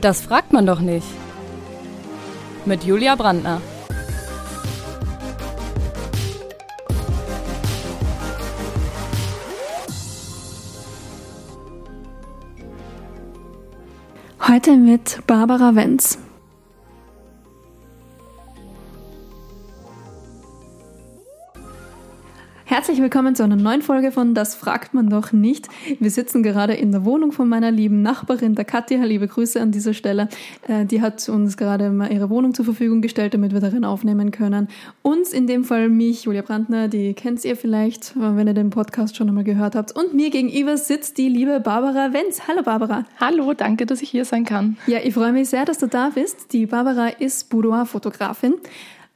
Das fragt man doch nicht. Mit Julia Brandner. Heute mit Barbara Wenz. Herzlich willkommen zu einer neuen Folge von Das fragt man doch nicht. Wir sitzen gerade in der Wohnung von meiner lieben Nachbarin, der Katja. Liebe Grüße an dieser Stelle. Äh, die hat uns gerade mal ihre Wohnung zur Verfügung gestellt, damit wir darin aufnehmen können. Uns, in dem Fall mich, Julia Brandner, die kennt ihr vielleicht, wenn ihr den Podcast schon einmal gehört habt. Und mir gegenüber sitzt die liebe Barbara Wenz. Hallo Barbara. Hallo, danke, dass ich hier sein kann. Ja, ich freue mich sehr, dass du da bist. Die Barbara ist Boudoir-Fotografin.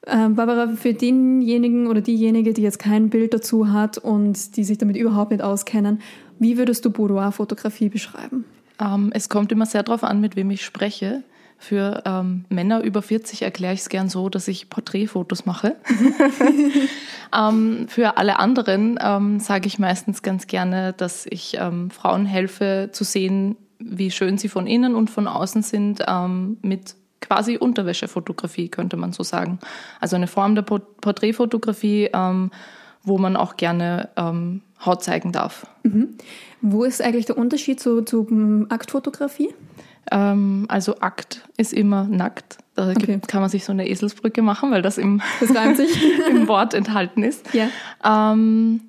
Ähm, Barbara, für denjenigen oder diejenige, die jetzt kein Bild dazu hat und die sich damit überhaupt nicht auskennen, wie würdest du Boudoir-Fotografie beschreiben? Ähm, es kommt immer sehr darauf an, mit wem ich spreche. Für ähm, Männer über 40 erkläre ich es gern so, dass ich Porträtfotos mache. ähm, für alle anderen ähm, sage ich meistens ganz gerne, dass ich ähm, Frauen helfe zu sehen, wie schön sie von innen und von außen sind, mit quasi Unterwäschefotografie, könnte man so sagen. Also eine Form der Porträtfotografie, ähm, wo man auch gerne ähm, Haut zeigen darf. Mhm. Wo ist eigentlich der Unterschied zu, zu Aktfotografie? Ähm, also Akt ist immer nackt. Da okay. kann man sich so eine Eselsbrücke machen, weil das im, das im Wort enthalten ist. Ja. Ähm,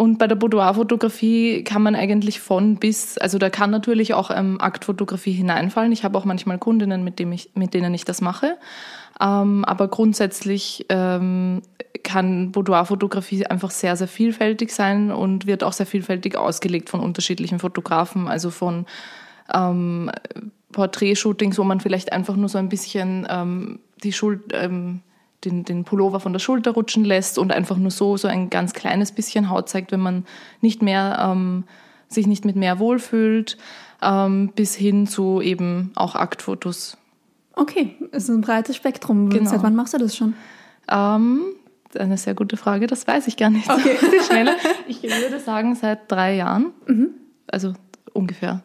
und bei der Boudoir-Fotografie kann man eigentlich von bis, also da kann natürlich auch ähm, Aktfotografie hineinfallen. Ich habe auch manchmal Kundinnen, mit, dem ich, mit denen ich das mache. Ähm, aber grundsätzlich ähm, kann Boudoir-Fotografie einfach sehr, sehr vielfältig sein und wird auch sehr vielfältig ausgelegt von unterschiedlichen Fotografen. Also von ähm, Porträtshootings, wo man vielleicht einfach nur so ein bisschen ähm, die Schuld, ähm, den, den Pullover von der Schulter rutschen lässt und einfach nur so, so ein ganz kleines bisschen Haut zeigt, wenn man nicht mehr, ähm, sich nicht mit mehr wohlfühlt, ähm, bis hin zu eben auch Aktfotos. Okay, es ist ein breites Spektrum. Genau. Seit wann machst du das schon? Ähm, eine sehr gute Frage, das weiß ich gar nicht. Okay. schneller. Ich würde sagen, seit drei Jahren. Mhm. Also ungefähr,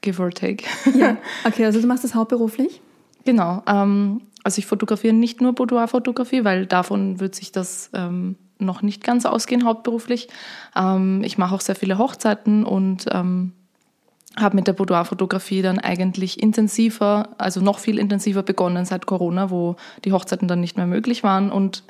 give or take. Ja, okay, also du machst das hauptberuflich? Genau. Ähm, also ich fotografiere nicht nur Boudoir-Fotografie, weil davon wird sich das ähm, noch nicht ganz ausgehen hauptberuflich. Ähm, ich mache auch sehr viele Hochzeiten und ähm, habe mit der Boudoir-Fotografie dann eigentlich intensiver, also noch viel intensiver begonnen seit Corona, wo die Hochzeiten dann nicht mehr möglich waren und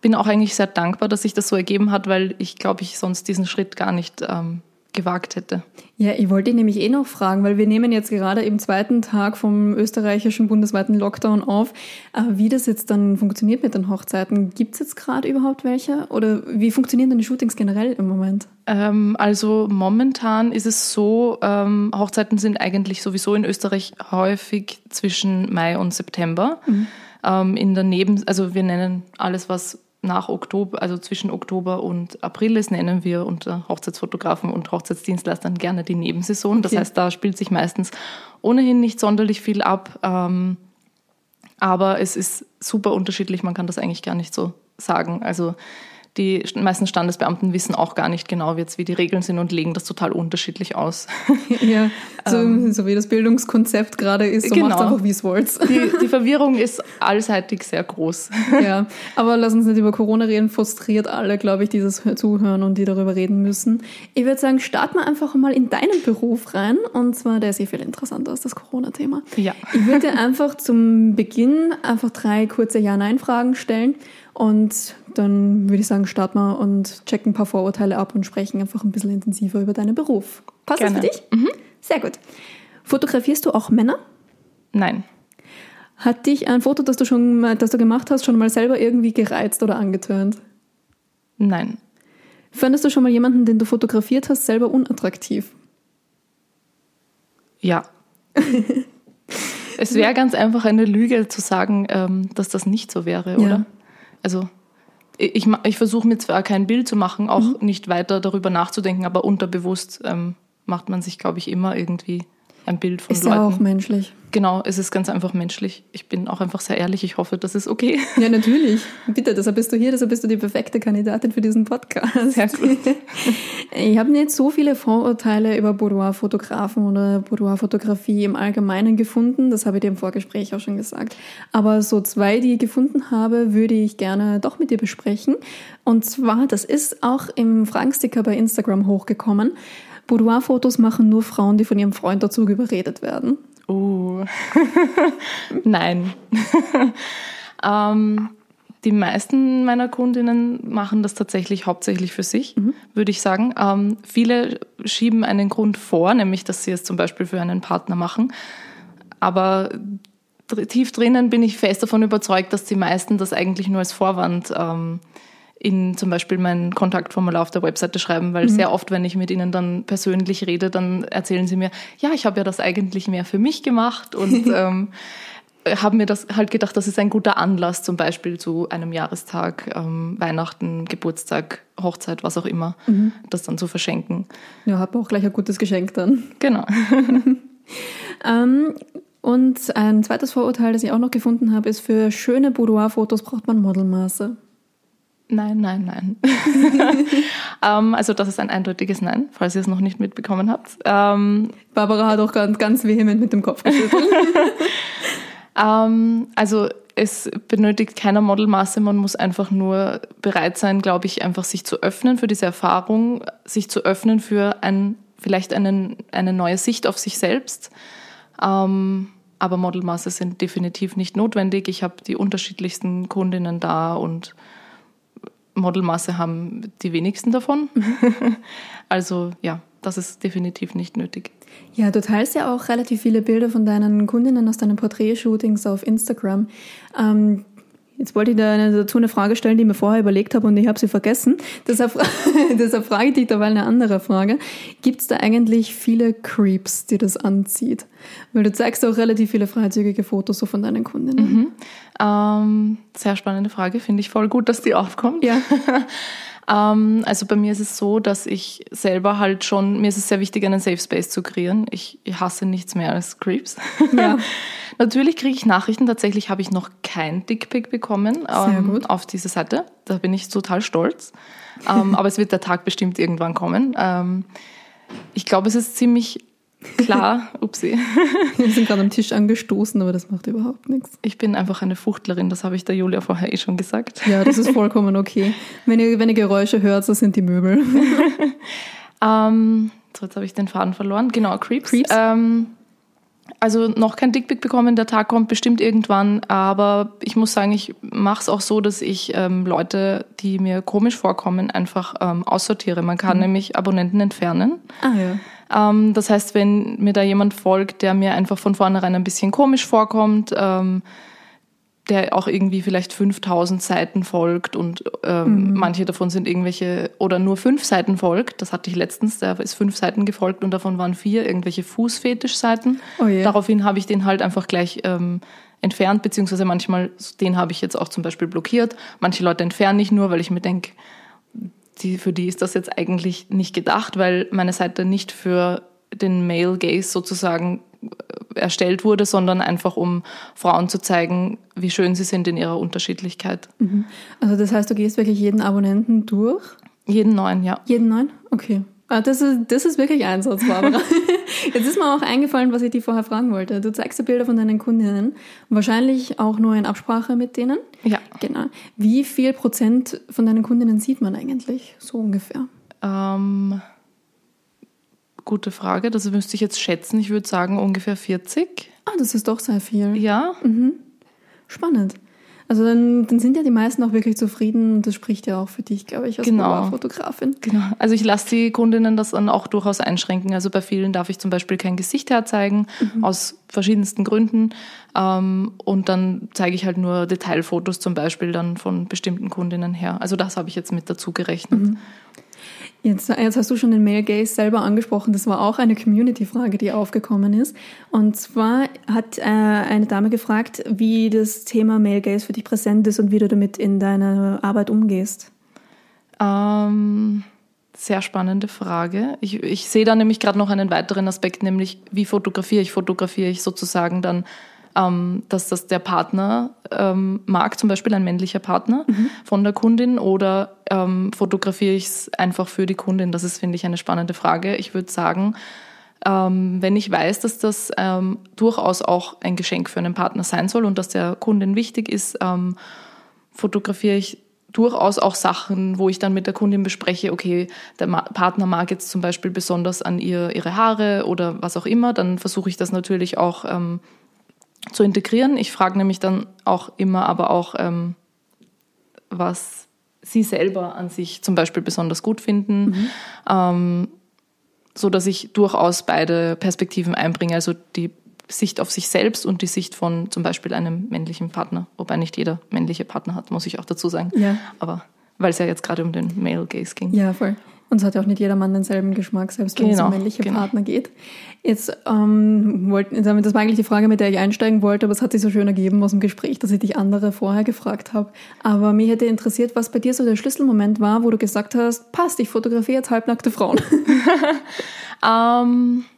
bin auch eigentlich sehr dankbar, dass sich das so ergeben hat, weil ich glaube, ich sonst diesen Schritt gar nicht ähm, gewagt hätte. Ja, ich wollte dich nämlich eh noch fragen, weil wir nehmen jetzt gerade im zweiten Tag vom österreichischen bundesweiten Lockdown auf, äh, wie das jetzt dann funktioniert mit den Hochzeiten. Gibt es jetzt gerade überhaupt welche? Oder wie funktionieren denn die Shootings generell im Moment? Ähm, also momentan ist es so, ähm, Hochzeiten sind eigentlich sowieso in Österreich häufig zwischen Mai und September. Mhm. Ähm, in der Neben, also wir nennen alles, was nach Oktober, also zwischen Oktober und April ist, nennen wir unter Hochzeitsfotografen und Hochzeitsdienstleistern gerne die Nebensaison. Das okay. heißt, da spielt sich meistens ohnehin nicht sonderlich viel ab. Ähm, aber es ist super unterschiedlich, man kann das eigentlich gar nicht so sagen. Also die meisten Standesbeamten wissen auch gar nicht genau jetzt, wie die Regeln sind und legen das total unterschiedlich aus. Ja, so, ähm, so wie das Bildungskonzept gerade ist, so genau. macht einfach, wie es wollt. Die, die Verwirrung ist allseitig sehr groß. Ja, aber lass uns nicht über Corona reden, frustriert alle, glaube ich, dieses Zuhören und die darüber reden müssen. Ich würde sagen, starten wir einfach mal in deinen Beruf rein und zwar, der ist eh viel interessanter als das Corona-Thema. Ja. Ich würde dir einfach zum Beginn einfach drei kurze Ja-Nein-Fragen stellen und dann würde ich sagen, starten wir und checken ein paar Vorurteile ab und sprechen einfach ein bisschen intensiver über deinen Beruf. Passt Gerne. das für dich? Mhm. Sehr gut. Fotografierst du auch Männer? Nein. Hat dich ein Foto, das du schon das du gemacht hast, schon mal selber irgendwie gereizt oder angetönt? Nein. Fandest du schon mal jemanden, den du fotografiert hast, selber unattraktiv? Ja. es wäre ganz einfach eine Lüge zu sagen, ähm, dass das nicht so wäre, oder? Also ich, ich versuche mir zwar kein Bild zu machen, auch mhm. nicht weiter darüber nachzudenken, aber unterbewusst ähm, macht man sich, glaube ich, immer irgendwie ein Bild von Ist Leuten. ja auch menschlich. Genau, es ist ganz einfach menschlich. Ich bin auch einfach sehr ehrlich. Ich hoffe, das ist okay. Ja, natürlich. Bitte, deshalb bist du hier, deshalb bist du die perfekte Kandidatin für diesen Podcast. Sehr gut. Ich habe nicht so viele Vorurteile über Boudoir-Fotografen oder Boudoir-Fotografie im Allgemeinen gefunden. Das habe ich dir im Vorgespräch auch schon gesagt. Aber so zwei, die ich gefunden habe, würde ich gerne doch mit dir besprechen. Und zwar, das ist auch im Fragensticker bei Instagram hochgekommen. Boudoir-Fotos machen nur Frauen, die von ihrem Freund dazu überredet werden. Uh. Nein. ähm, die meisten meiner Kundinnen machen das tatsächlich hauptsächlich für sich, würde ich sagen. Ähm, viele schieben einen Grund vor, nämlich dass sie es zum Beispiel für einen Partner machen. Aber tief drinnen bin ich fest davon überzeugt, dass die meisten das eigentlich nur als Vorwand ähm, in zum Beispiel mein Kontaktformular auf der Webseite schreiben, weil sehr oft, wenn ich mit ihnen dann persönlich rede, dann erzählen sie mir, ja, ich habe ja das eigentlich mehr für mich gemacht und ähm, haben mir das halt gedacht, das ist ein guter Anlass, zum Beispiel zu einem Jahrestag, ähm, Weihnachten, Geburtstag, Hochzeit, was auch immer, das dann zu verschenken. Ja, habe auch gleich ein gutes Geschenk dann. Genau. Ähm, und ein zweites Vorurteil, das ich auch noch gefunden habe, ist, für schöne Boudoir-Fotos braucht man Modelmaße. Nein, nein, nein. ähm, also das ist ein eindeutiges Nein, falls ihr es noch nicht mitbekommen habt. Ähm, Barbara hat auch ganz, ganz vehement mit dem Kopf geschüttelt. Ähm, also es benötigt keiner Modelmaße, man muss einfach nur bereit sein, glaube ich, einfach sich zu öffnen für diese Erfahrung, sich zu öffnen für ein, vielleicht einen, eine neue Sicht auf sich selbst. Aber Modelmaße sind definitiv nicht notwendig. Ich habe die unterschiedlichsten Kundinnen da und Modelmaße haben die wenigsten davon. also ja, das ist definitiv nicht nötig. ja, du teilst ja auch relativ viele Bilder von deinen Kundinnen aus deinen Porträtshootings auf Instagram. Ähm, jetzt wollte ich dir eine- dazu eine Frage stellen, die ich mir vorher überlegt habe und ich habe sie vergessen. Deshalb, deshalb frage ich dich dabei eine andere Frage. Gibt es da eigentlich viele Creeps, die das anzieht? Weil du zeigst auch relativ viele freizügige Fotos so von deinen Kundinnen. Ähm, sehr spannende Frage, finde ich voll gut, dass die aufkommt. Ja. Ähm, also bei mir ist es so, dass ich selber halt schon, mir ist es sehr wichtig, einen Safe Space zu kreieren. Ich, ich hasse nichts mehr als Creeps. Ja. Natürlich kriege ich Nachrichten. Tatsächlich habe ich noch kein Dickpick bekommen ähm, auf diese Seite. Da bin ich total stolz. ähm, aber es wird der Tag bestimmt irgendwann kommen. Ähm, ich glaube, es ist ziemlich klar. Upsi. Wir sind gerade am Tisch angestoßen, aber das macht überhaupt nichts. Ich bin einfach eine Fuchtlerin, das habe ich der Julia vorher eh schon gesagt. Ja, das ist vollkommen okay. Wenn ihr, wenn ihr Geräusche hört, das sind die Möbel. Ähm, so, jetzt habe ich den Faden verloren. Genau, Creeps. Creeps. Ähm, also noch kein Dickpick bekommen, der Tag kommt bestimmt irgendwann, aber ich muss sagen, ich mache es auch so, dass ich ähm, Leute, die mir komisch vorkommen, einfach ähm, aussortiere. Man kann nämlich Abonnenten entfernen. Ah ja. Ähm, das heißt, wenn mir da jemand folgt, der mir einfach von vornherein ein bisschen komisch vorkommt, ähm, der auch irgendwie vielleicht 5000 Seiten folgt und ähm, manche davon sind irgendwelche oder nur fünf Seiten folgt. Das hatte ich letztens, der ist fünf Seiten gefolgt und davon waren vier irgendwelche Fußfetischseiten. Oh je. Daraufhin habe ich den halt einfach gleich ähm, entfernt, beziehungsweise manchmal, den habe ich jetzt auch zum Beispiel blockiert. Manche Leute entferne ich nur, weil ich mir denke, die, für die ist das jetzt eigentlich nicht gedacht, weil meine Seite nicht für den Male Gaze sozusagen äh, erstellt wurde, sondern einfach um Frauen zu zeigen, wie schön sie sind in ihrer Unterschiedlichkeit. Also das heißt, du gehst wirklich jeden Abonnenten durch? Jeden neuen, ja. Jeden neuen? Okay. Ah, das, ist, das ist wirklich Einsatz, Barbara. Jetzt ist mir auch eingefallen, was ich dir vorher fragen wollte. Du zeigst dir Bilder von deinen Kundinnen, wahrscheinlich auch nur in Absprache mit denen. Ja. Genau. Wie viel Prozent von deinen Kundinnen sieht man eigentlich? So ungefähr. Ähm, gute Frage, das müsste ich jetzt schätzen. Ich würde sagen ungefähr 40. Ah, das ist doch sehr viel. Ja, Spannend. Also dann, dann sind ja die meisten auch wirklich zufrieden und das spricht ja auch für dich, glaube ich, als Genau. Fotografin. Genau. Also ich lasse die Kundinnen das dann auch durchaus einschränken. Also bei vielen darf ich zum Beispiel kein Gesicht herzeigen, aus verschiedensten Gründen. Ähm, und dann zeige ich halt nur Detailfotos zum Beispiel dann von bestimmten Kundinnen her. Also das habe ich jetzt mit dazu gerechnet. Jetzt, jetzt hast du schon den Male Gaze selber angesprochen. Das war auch eine Community-Frage, die aufgekommen ist. Und zwar hat äh, eine Dame gefragt, wie das Thema Male Gaze für dich präsent ist und wie du damit in deiner Arbeit umgehst. Ähm, sehr spannende Frage. Ich, ich sehe da nämlich gerade noch einen weiteren Aspekt, nämlich wie fotografiere ich? Fotografiere ich sozusagen dann, ähm, dass das der Partner ähm, mag, zum Beispiel ein männlicher Partner mhm. von der Kundin, oder ähm, fotografiere ich es einfach für die Kundin? Das ist, finde ich, eine spannende Frage. Ich würde sagen, ähm, wenn ich weiß, dass das ähm, durchaus auch ein Geschenk für einen Partner sein soll und dass der Kundin wichtig ist, ähm, fotografiere ich durchaus auch Sachen, wo ich dann mit der Kundin bespreche, okay, der Partner mag jetzt zum Beispiel besonders an ihr ihre Haare oder was auch immer, dann versuche ich das natürlich auch ähm, zu integrieren. Ich frage nämlich dann auch immer, aber auch, ähm, was sie selber an sich zum Beispiel besonders gut finden, mhm. ähm, so dass ich durchaus beide Perspektiven einbringe, also die Sicht auf sich selbst und die Sicht von zum Beispiel einem männlichen Partner. Wobei nicht jeder männliche Partner hat, muss ich auch dazu sagen. Ja. Aber weil es ja jetzt gerade um den Male Gaze ging. Ja, voll. Und es hat ja auch nicht jeder Mann denselben Geschmack, selbst wenn genau, es um männliche genau. Partner geht. Jetzt, ähm, wollten, das war eigentlich die Frage, mit der ich einsteigen wollte, aber es hat sich so schön ergeben aus dem Gespräch, dass ich dich andere vorher gefragt habe. Aber mich hätte interessiert, was bei dir so der Schlüsselmoment war, wo du gesagt hast, passt, ich fotografiere jetzt halbnackte Frauen. ähm, äh,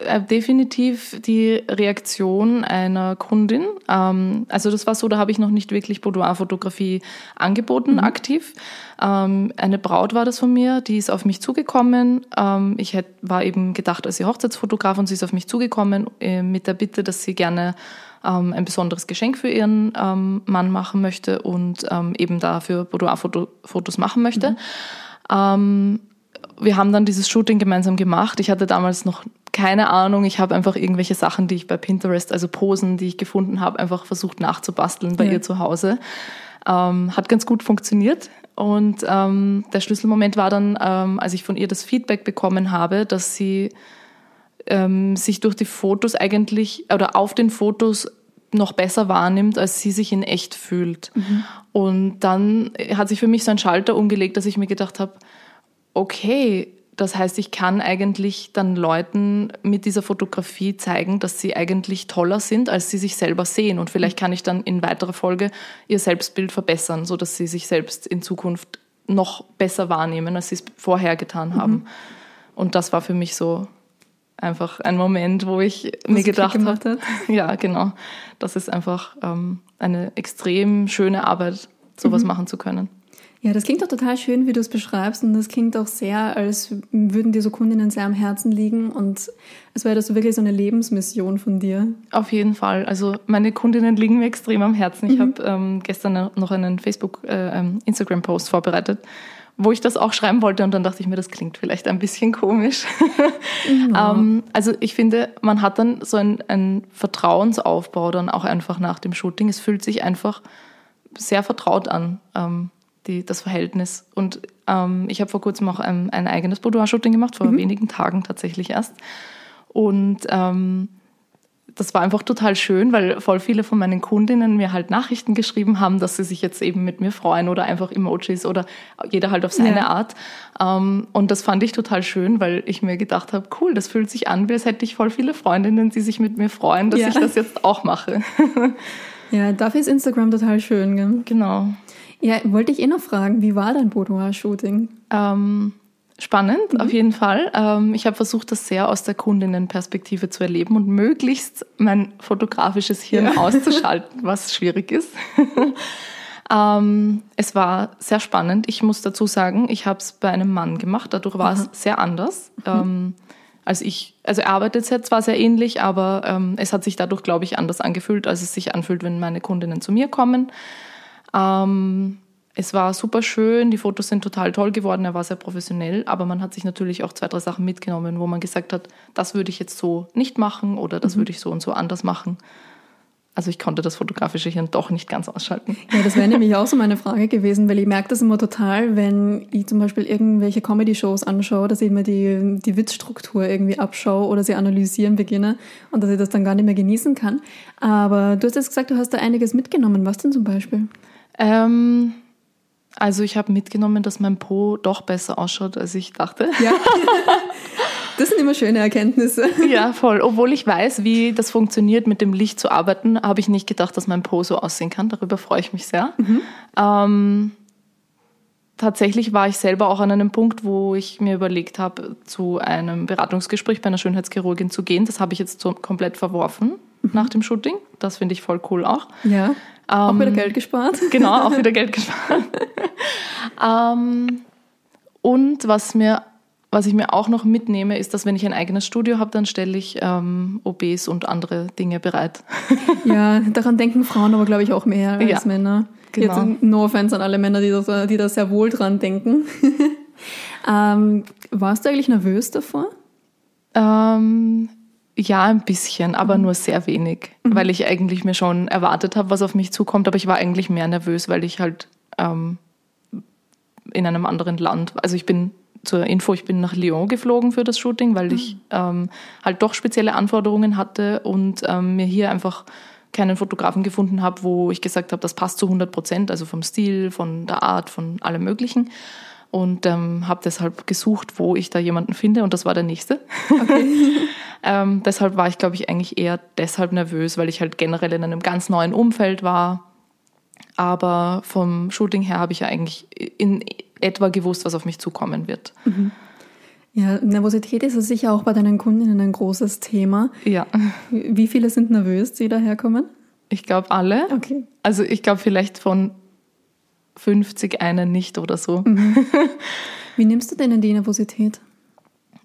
definitiv die Reaktion einer Kundin. Ähm, also das war so, da habe ich noch nicht wirklich Boudoir-Fotografie angeboten, mhm. aktiv. Ähm, eine Braut war das von mir, die ist auf mich zugekommen. Ähm, ich hätte, war eben gedacht als ihr Hochzeitsfotograf und sie ist auf mich zugekommen äh, mit der Bitte, dass sie gerne ähm, ein besonderes Geschenk für ihren ähm, Mann machen möchte und ähm, eben dafür Boudoir-Fotos machen möchte. Mhm wir haben dann dieses Shooting gemeinsam gemacht. Ich hatte damals noch keine Ahnung. Ich habe einfach irgendwelche Sachen, die ich bei Pinterest, also Posen, die ich gefunden habe, einfach versucht nachzubasteln bei ja. ihr zu Hause. Ähm, hat ganz gut funktioniert. Und ähm, der Schlüsselmoment war dann, ähm, als ich von ihr das Feedback bekommen habe, dass sie ähm, sich durch die Fotos eigentlich oder auf den Fotos noch besser wahrnimmt, als sie sich in echt fühlt. Mhm. Und dann hat sich für mich so ein Schalter umgelegt, dass ich mir gedacht habe, okay, das heißt, ich kann eigentlich dann Leuten mit dieser Fotografie zeigen, dass sie eigentlich toller sind, als sie sich selber sehen. Und vielleicht kann ich dann in weiterer Folge ihr Selbstbild verbessern, sodass sie sich selbst in Zukunft noch besser wahrnehmen, als sie es vorher getan haben. Mhm. Und das war für mich so einfach ein Moment, wo ich Was mir gedacht habe, ja, genau, das ist einfach ähm, eine extrem schöne Arbeit, sowas mhm. machen zu können. Ja, das klingt doch total schön, wie du es beschreibst. Und das klingt auch sehr, als würden dir so Kundinnen sehr am Herzen liegen. Und als wäre das wirklich so eine Lebensmission von dir. Auf jeden Fall. Also meine Kundinnen liegen mir extrem am Herzen. Ich mhm. habe ähm, gestern noch einen Facebook, äh, ähm, Instagram-Post vorbereitet, wo ich das auch schreiben wollte. Und dann dachte ich mir, das klingt vielleicht ein bisschen komisch. Mhm. ähm, also ich finde, man hat dann so einen Vertrauensaufbau dann auch einfach nach dem Shooting. Es fühlt sich einfach sehr vertraut an. Ähm, die, das Verhältnis. Und ähm, ich habe vor kurzem auch ein, ein eigenes Boudoir-Shooting gemacht, vor mhm. wenigen Tagen tatsächlich erst. Und ähm, das war einfach total schön, weil voll viele von meinen Kundinnen mir halt Nachrichten geschrieben haben, dass sie sich jetzt eben mit mir freuen oder einfach Emojis oder jeder halt auf seine ja. Art. Ähm, und das fand ich total schön, weil ich mir gedacht habe, cool, das fühlt sich an, wie als hätte ich voll viele Freundinnen, die sich mit mir freuen, dass ja. ich das jetzt auch mache. ja, dafür ist Instagram total schön. Gell? Genau. Ja, wollte ich eh noch fragen, wie war dein Boudoir-Shooting? Ähm, spannend, mhm. auf jeden Fall. Ähm, ich habe versucht, das sehr aus der Kundinnenperspektive zu erleben und möglichst mein fotografisches Hirn ja. auszuschalten, was schwierig ist. ähm, es war sehr spannend. Ich muss dazu sagen, ich habe es bei einem Mann gemacht, dadurch war es sehr anders. Mhm. Ähm, als ich, also er arbeitet jetzt zwar sehr ähnlich, aber ähm, es hat sich dadurch, glaube ich, anders angefühlt, als es sich anfühlt, wenn meine Kundinnen zu mir kommen. Ähm, es war super schön, die Fotos sind total toll geworden, er war sehr professionell, aber man hat sich natürlich auch zwei, drei Sachen mitgenommen, wo man gesagt hat, das würde ich jetzt so nicht machen oder das mhm. würde ich so und so anders machen. Also ich konnte das fotografische Hirn doch nicht ganz ausschalten. Ja, das wäre nämlich auch so meine Frage gewesen, weil ich merke das immer total, wenn ich zum Beispiel irgendwelche Comedy-Shows anschaue, dass ich immer die, die Witzstruktur irgendwie abschaue oder sie analysieren beginne und dass ich das dann gar nicht mehr genießen kann. Aber du hast jetzt gesagt, du hast da einiges mitgenommen. Was denn zum Beispiel? Ähm, also ich habe mitgenommen, dass mein Po doch besser ausschaut, als ich dachte. Ja. Das sind immer schöne Erkenntnisse. Ja, voll. Obwohl ich weiß, wie das funktioniert, mit dem Licht zu arbeiten, habe ich nicht gedacht, dass mein Po so aussehen kann. Darüber freue ich mich sehr. Mhm. Ähm, tatsächlich war ich selber auch an einem Punkt, wo ich mir überlegt habe, zu einem Beratungsgespräch bei einer Schönheitschirurgin zu gehen. Das habe ich jetzt so komplett verworfen mhm. nach dem Shooting. Das finde ich voll cool auch. Ja. Ähm, auch wieder Geld gespart. Genau, auch wieder Geld gespart. ähm, und was mir was ich mir auch noch mitnehme, ist, dass wenn ich ein eigenes Studio habe, dann stelle ich ähm, OBs und andere Dinge bereit. Ja, daran denken Frauen aber, glaube ich, auch mehr als ja, Männer. Genau. Jetzt no offense an alle Männer, die da, die da sehr wohl dran denken. ähm, warst du eigentlich nervös davor? Ähm, ja, ein bisschen, aber mhm. nur sehr wenig, mhm. weil ich eigentlich mir schon erwartet habe, was auf mich zukommt, aber ich war eigentlich mehr nervös, weil ich halt ähm, in einem anderen Land, also ich bin zur Info, ich bin nach Lyon geflogen für das Shooting, weil ich mhm. ähm, halt doch spezielle Anforderungen hatte und ähm, mir hier einfach keinen Fotografen gefunden habe, wo ich gesagt habe, das passt zu 100 Prozent, also vom Stil, von der Art, von allem Möglichen. Und ähm, habe deshalb gesucht, wo ich da jemanden finde und das war der nächste. Okay. ähm, deshalb war ich, glaube ich, eigentlich eher deshalb nervös, weil ich halt generell in einem ganz neuen Umfeld war. Aber vom Shooting her habe ich ja eigentlich in etwa gewusst, was auf mich zukommen wird. Mhm. Ja, Nervosität ist sicher auch bei deinen Kundinnen ein großes Thema. Ja. Wie viele sind nervös, die daherkommen? Ich glaube alle. Okay. Also ich glaube vielleicht von 50 einen nicht oder so. Mhm. Wie nimmst du denn die Nervosität?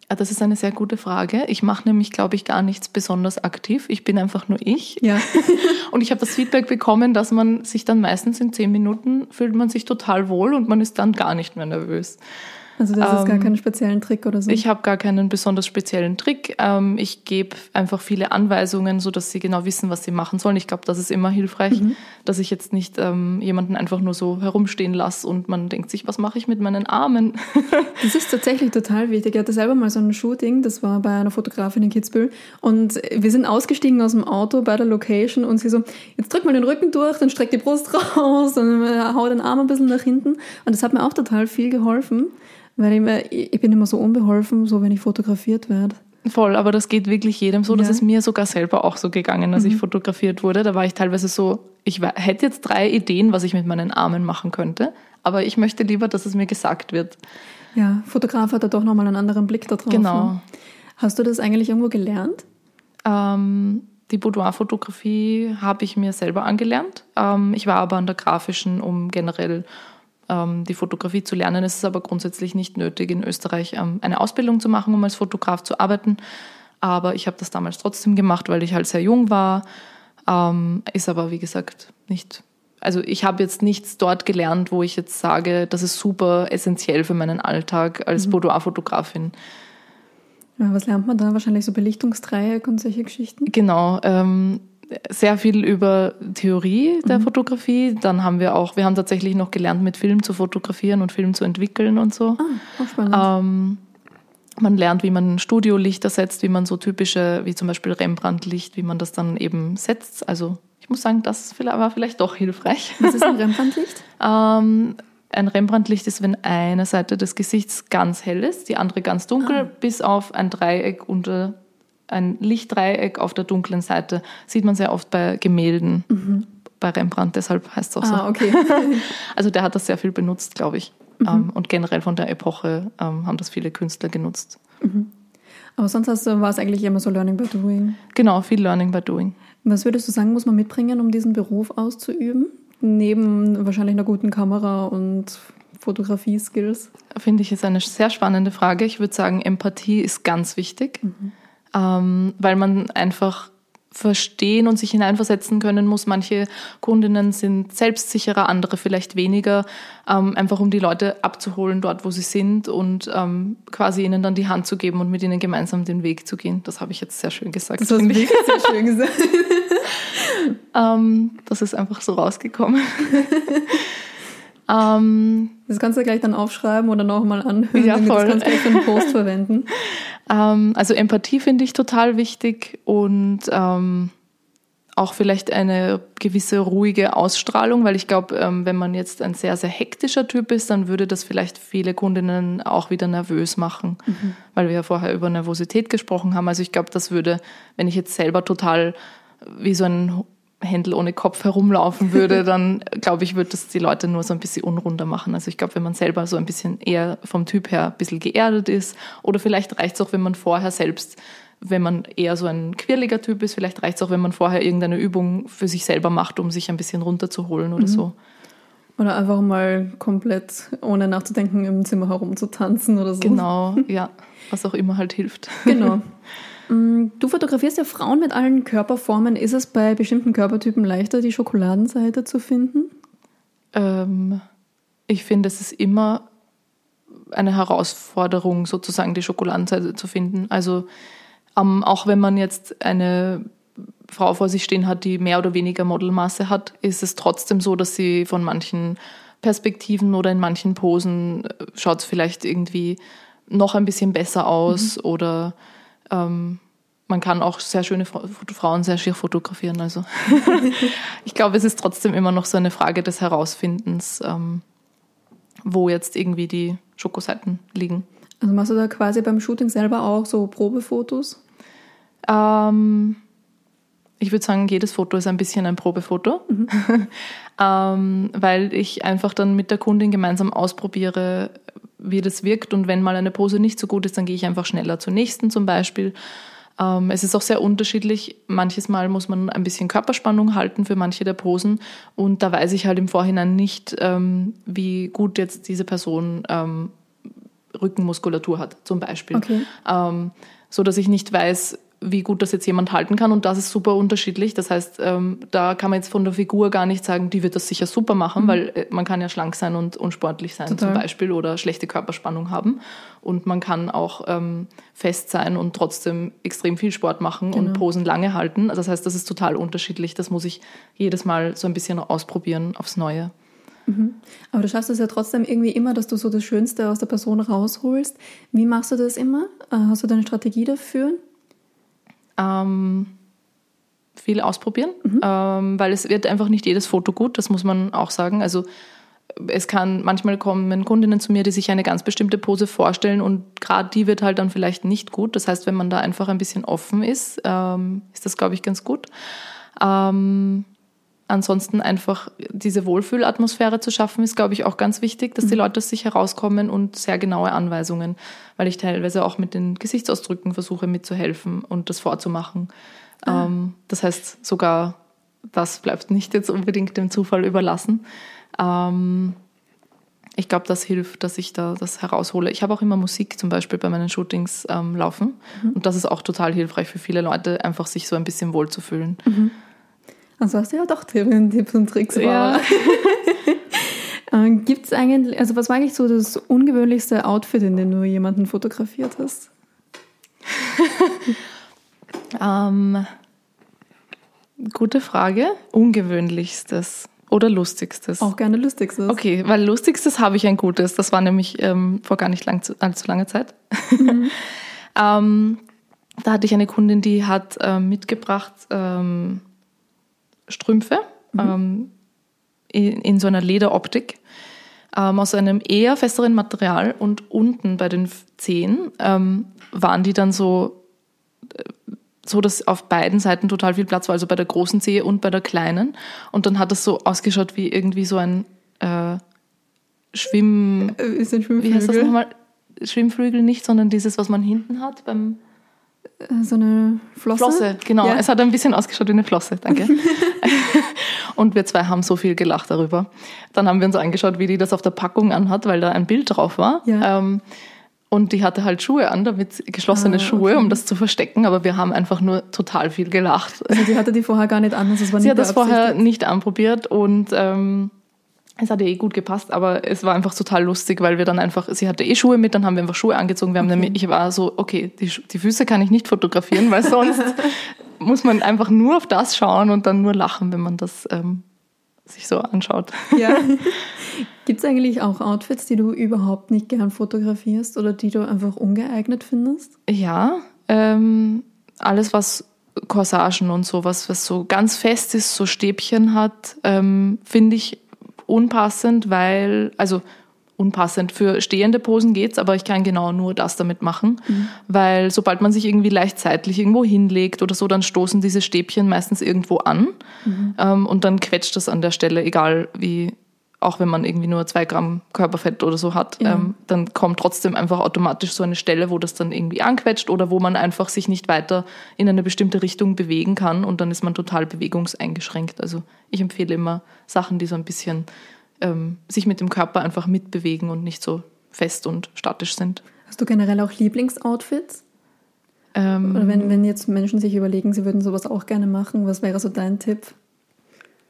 Ah, das ist eine sehr gute Frage. Ich mache nämlich, glaube ich, gar nichts besonders aktiv. Ich bin einfach nur ich. Ja. und ich habe das Feedback bekommen, dass man sich dann meistens in zehn Minuten fühlt man sich total wohl und man ist dann gar nicht mehr nervös. Also das ähm, ist gar ähm, keinen speziellen Trick oder so? Ich habe gar keinen besonders speziellen Trick. Ähm, ich gebe einfach viele Anweisungen, sodass sie genau wissen, was sie machen sollen. Ich glaube, das ist immer hilfreich, mhm. dass ich jetzt nicht ähm, jemanden einfach nur so herumstehen lasse und man denkt sich, was mache ich mit meinen Armen? das ist tatsächlich total wichtig. Ich hatte selber mal so ein Shooting, das war bei einer Fotografin in Kitzbühel und wir sind ausgestiegen aus dem Auto bei der Location und sie so, jetzt drück mal den Rücken durch, dann streck die Brust raus und äh, hau den Arm ein bisschen nach hinten und das hat mir auch total viel geholfen. Weil ich, mir, ich bin immer so unbeholfen, so wenn ich fotografiert werde. Voll, aber das geht wirklich jedem so. Ja. Das ist mir sogar selber auch so gegangen, als mhm. ich fotografiert wurde. Da war ich teilweise so, ich hätte jetzt drei Ideen, was ich mit meinen Armen machen könnte, aber ich möchte lieber, dass es mir gesagt wird. Ja, Fotograf hat da doch nochmal einen anderen Blick darauf. Genau. Ne? Hast du das eigentlich irgendwo gelernt? Ähm, die Boudoir-Fotografie habe ich mir selber angelernt. Ähm, ich war aber an der grafischen, um generell die Fotografie zu lernen. Es ist aber grundsätzlich nicht nötig, in Österreich ähm, eine Ausbildung zu machen, um als Fotograf zu arbeiten. Aber ich habe das damals trotzdem gemacht, weil ich halt sehr jung war. Ähm, ist aber, wie gesagt, nicht. Also ich habe jetzt nichts dort gelernt, wo ich jetzt sage, das ist super essentiell für meinen Alltag als mhm. Boudoir-Fotografin. Was lernt man da? Wahrscheinlich so Belichtungsdreieck und solche Geschichten? Genau. Ähm, sehr viel über Theorie der mhm. Fotografie. Dann haben wir auch, wir haben tatsächlich noch gelernt, mit Film zu fotografieren und Film zu entwickeln und so. Ah, spannend. Ähm, man lernt, wie man Studiolichter setzt, wie man so typische, wie zum Beispiel Rembrandt-Licht, wie man das dann eben setzt. Also ich muss sagen, das war vielleicht doch hilfreich. Was ist ein Rembrandt-Licht? ähm, ein Rembrandt-Licht ist, wenn eine Seite des Gesichts ganz hell ist, die andere ganz dunkel, ah. bis auf ein Dreieck unter ein Lichtdreieck auf der dunklen Seite. Sieht man sehr oft bei Gemälden, mhm. bei Rembrandt, deshalb heißt es auch so. Ah, okay. also der hat das sehr viel benutzt, glaube ich. Mhm. Ähm, und generell von der Epoche ähm, haben das viele Künstler genutzt. Mhm. Aber sonst war es eigentlich immer so Learning by Doing. Genau, viel Learning by Doing. Was würdest du sagen, muss man mitbringen, um diesen Beruf auszuüben? Neben wahrscheinlich einer guten Kamera und Fotografie-Skills? Finde ich ist eine sehr spannende Frage. Ich würde sagen, Empathie ist ganz wichtig. Mhm ähm, weil man einfach verstehen und sich hineinversetzen können muss. Manche Kundinnen sind selbstsicherer, andere vielleicht weniger, ähm, einfach um die Leute abzuholen dort, wo sie sind und ähm, quasi ihnen dann die Hand zu geben und mit ihnen gemeinsam den Weg zu gehen. Das habe ich jetzt sehr schön gesagt. Das hast du wirklich sehr schön gesagt. ähm, das ist einfach so rausgekommen. Ähm, das kannst du gleich dann aufschreiben oder nochmal anhören. Ja, voll. Das kannst du gleich für einen Post verwenden. Ähm, also Empathie finde ich total wichtig und ähm, auch vielleicht eine gewisse ruhige Ausstrahlung, weil ich glaube, ähm, wenn man jetzt ein sehr, sehr hektischer Typ ist, dann würde das vielleicht viele Kundinnen auch wieder nervös machen, mhm. weil wir ja vorher über Nervosität gesprochen haben. Also ich glaube, das würde, wenn ich jetzt selber total wie so ein Händel ohne Kopf herumlaufen würde, dann glaube ich, würde das die Leute nur so ein bisschen unrunder machen. Also ich glaube, wenn man selber so ein bisschen eher vom Typ her ein bisschen geerdet ist oder vielleicht reicht es auch, wenn man vorher selbst, wenn man eher so ein quirliger Typ ist, vielleicht reicht es auch, wenn man vorher irgendeine Übung für sich selber macht, um sich ein bisschen runterzuholen oder mhm. so. Oder einfach mal komplett ohne nachzudenken im Zimmer herumzutanzen oder so. Genau, ja, was auch immer halt hilft. Genau. Mm, du fotografierst ja Frauen mit allen Körperformen. Ist es bei bestimmten Körpertypen leichter, die Schokoladenseite zu finden? Ähm, ich finde, es ist immer eine Herausforderung, sozusagen die Schokoladenseite zu finden. Also ähm, auch wenn man jetzt eine Frau vor sich stehen hat, die mehr oder weniger Modelmaße hat, ist es trotzdem so, dass sie von manchen Perspektiven oder in manchen Posen äh, schaut es vielleicht irgendwie noch ein bisschen besser aus mhm. oder ähm, man kann auch sehr schöne Frauen sehr schier fotografieren. Also ich glaube, es ist trotzdem immer noch so eine Frage des Herausfindens, ähm, wo jetzt irgendwie die Schokoseiten liegen. Also machst du da quasi beim Shooting selber auch so Probefotos? Ähm, ich würde sagen, jedes Foto ist ein bisschen ein Probefoto, mhm. ähm, weil ich einfach dann mit der Kundin gemeinsam ausprobiere, wie das wirkt. Und wenn mal eine Pose nicht so gut ist, dann gehe ich einfach schneller zur nächsten zum Beispiel. Ähm, es ist auch sehr unterschiedlich. Manches Mal muss man ein bisschen Körperspannung halten für manche der Posen. Und da weiß ich halt im Vorhinein nicht, ähm, wie gut jetzt diese Person ähm, Rückenmuskulatur hat, zum Beispiel. Okay. Ähm, so dass ich nicht weiß, wie gut das jetzt jemand halten kann. Und das ist super unterschiedlich. Das heißt, ähm, da kann man jetzt von der Figur gar nicht sagen, die wird das sicher super machen, mhm. weil äh, man kann ja schlank sein und unsportlich sein Total. zum Beispiel oder schlechte Körperspannung haben. Und man kann auch ähm, fest sein und trotzdem extrem viel Sport machen genau. und Posen lange halten. Das heißt, das ist total unterschiedlich. Das muss ich jedes Mal so ein bisschen ausprobieren aufs Neue. Mhm. Aber du schaffst es ja trotzdem irgendwie immer, dass du so das Schönste aus der Person rausholst. Wie machst du das immer? Äh, hast du deine Strategie dafür? Ähm, viel ausprobieren, mhm. ähm, weil es wird einfach nicht jedes Foto gut, das muss man auch sagen. Also es kann, manchmal kommen Kundinnen zu mir, die sich eine ganz bestimmte Pose vorstellen und gerade die wird halt dann vielleicht nicht gut. Das heißt, wenn man da einfach ein bisschen offen ist, ähm, ist das, glaube ich, ganz gut. Ähm, ansonsten einfach diese Wohlfühlatmosphäre zu schaffen, ist, glaube ich, auch ganz wichtig, dass die mhm. Leute aus sich herauskommen und sehr genaue Anweisungen, weil ich teilweise auch mit den Gesichtsausdrücken versuche mitzuhelfen und das vorzumachen. Ah. Ähm, das heißt, sogar das bleibt nicht jetzt unbedingt dem Zufall überlassen. Ähm, ich glaube, das hilft, dass ich da das heraushole. Ich habe auch immer Musik zum Beispiel bei meinen Shootings ähm, laufen. Mhm. Und das ist auch total hilfreich für viele Leute, einfach sich so ein bisschen wohlzufühlen. Mhm. Also hast du ja doch Tipps und Tricks. Ja. äh, Gibt es eigentlich, also was war eigentlich so das ungewöhnlichste Outfit, in dem du jemanden fotografiert hast? ähm, gute Frage. Ungewöhnlichstes oder lustigstes? Auch gerne lustigstes. Okay, weil lustigstes habe ich ein gutes. Das war nämlich ähm, vor gar nicht lang, allzu langer Zeit. Mhm. ähm, da hatte ich eine Kundin, die hat ähm, mitgebracht ähm, Strümpfe mhm. ähm, in, in, so einer Lederoptik ähm, aus einem eher festeren Material und unten bei den Zehen ähm, waren die dann so, äh, so, dass auf beiden Seiten total viel Platz war, also bei der großen Zehe und bei der kleinen. Und dann hat das so ausgeschaut wie irgendwie so ein äh, Schwimm... Äh, ist ein Schwimmflügel? Wie heißt das nochmal? Schwimmflügel nicht, sondern dieses, was man hinten hat beim so eine Flosse? Flosse, genau. Ja. Es hat ein bisschen ausgeschaut wie eine Flosse, danke. und wir zwei haben so viel gelacht darüber. Dann haben wir uns angeschaut, wie die das auf der Packung anhat, weil da ein Bild drauf war. Ja. Ähm, und die hatte halt Schuhe an, damit geschlossene ah, Schuhe, okay. um das zu verstecken. Aber wir haben einfach nur total viel gelacht. Also die hatte die vorher gar nicht an. Also es war sie hat das vorher nicht anprobiert und ähm, es hat eh gut gepasst, aber es war einfach total lustig, weil wir dann einfach, sie hatte eh Schuhe mit, dann haben wir einfach Schuhe angezogen. Wir haben okay. nämlich, ich war so, okay, die, die Füße kann ich nicht fotografieren, weil sonst muss man einfach nur auf das schauen und dann nur lachen, wenn man das ähm, sich so anschaut. Ja. Gibt es eigentlich auch Outfits, die du überhaupt nicht gern fotografierst oder die du einfach ungeeignet findest? Ja, ähm, alles was Corsagen und sowas, was so ganz fest ist, so Stäbchen hat, ähm, finde ich unpassend, weil, also unpassend. Für stehende Posen geht's, aber ich kann genau nur das damit machen, mhm. weil sobald man sich irgendwie leicht seitlich irgendwo hinlegt oder so, dann stoßen diese Stäbchen meistens irgendwo an mhm. ähm, und dann quetscht das an der Stelle, egal wie, auch wenn man irgendwie nur zwei Gramm Körperfett oder so hat, ja. ähm, dann kommt trotzdem einfach automatisch so eine Stelle, wo das dann irgendwie anquetscht oder wo man einfach sich nicht weiter in eine bestimmte Richtung bewegen kann und dann ist man total bewegungseingeschränkt. Also ich empfehle immer Sachen, die so ein bisschen ähm, sich mit dem Körper einfach mitbewegen und nicht so fest und statisch sind. Hast du generell auch Lieblingsoutfits? Ähm, Oder wenn, wenn jetzt Menschen sich überlegen, sie würden sowas auch gerne machen, was wäre so dein Tipp?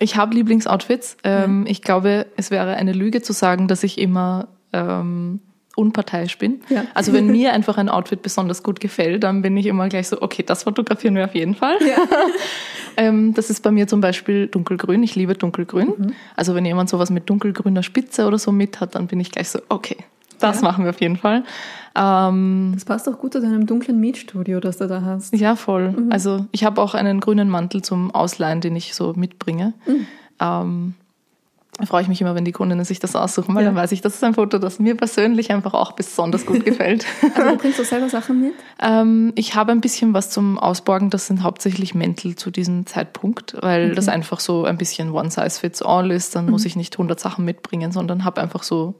Ich habe Lieblingsoutfits. Ähm, ja. Ich glaube, es wäre eine Lüge zu sagen, dass ich immer ähm, unparteiisch bin. Ja. Also wenn mir einfach ein Outfit besonders gut gefällt, dann bin ich immer gleich so, okay, das fotografieren wir auf jeden Fall. Ja. ähm, das ist bei mir zum Beispiel dunkelgrün. Ich liebe dunkelgrün. Mhm. Also wenn jemand sowas mit dunkelgrüner Spitze oder so mit hat, dann bin ich gleich so, okay, das ja. machen wir auf jeden Fall. Ähm, das passt auch gut zu deinem dunklen Mietstudio, das du da hast. Ja, voll. Mhm. Also ich habe auch einen grünen Mantel zum Ausleihen, den ich so mitbringe. Mhm. Ähm, da freue ich mich immer, wenn die Kundinnen sich das aussuchen, weil ja. dann weiß ich, das ist ein Foto, das mir persönlich einfach auch besonders gut gefällt. also du bringst du selber Sachen mit? ähm, ich habe ein bisschen was zum Ausborgen, das sind hauptsächlich Mäntel zu diesem Zeitpunkt, weil okay. das einfach so ein bisschen one size fits all ist. Dann mhm. muss ich nicht 100 Sachen mitbringen, sondern habe einfach so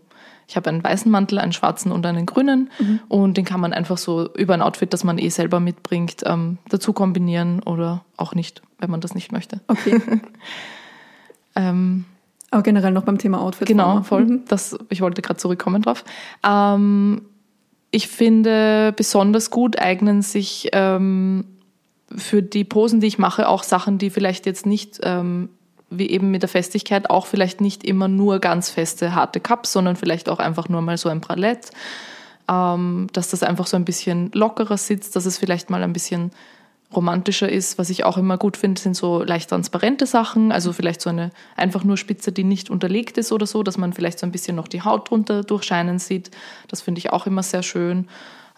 ich habe einen weißen Mantel, einen schwarzen und einen grünen mhm. und den kann man einfach so über ein Outfit, das man eh selber mitbringt, ähm, dazu kombinieren oder auch nicht, wenn man das nicht möchte. Okay. ähm, aber generell noch beim Thema Outfit. Genau, voll. Mhm. Das, ich wollte gerade zurückkommen drauf. Ähm, ich finde, besonders gut eignen sich ähm, für die Posen, die ich mache, auch Sachen, die vielleicht jetzt nicht, ähm, wie eben mit der Festigkeit, auch vielleicht nicht immer nur ganz feste, harte Cups, sondern vielleicht auch einfach nur mal so ein Bralett. Ähm, dass das einfach so ein bisschen lockerer sitzt, dass es vielleicht mal ein bisschen romantischer ist. Was ich auch immer gut finde, sind so leicht transparente Sachen. Also vielleicht so eine einfach nur Spitze, die nicht unterlegt ist oder so, dass man vielleicht so ein bisschen noch die Haut drunter durchscheinen sieht. Das finde ich auch immer sehr schön.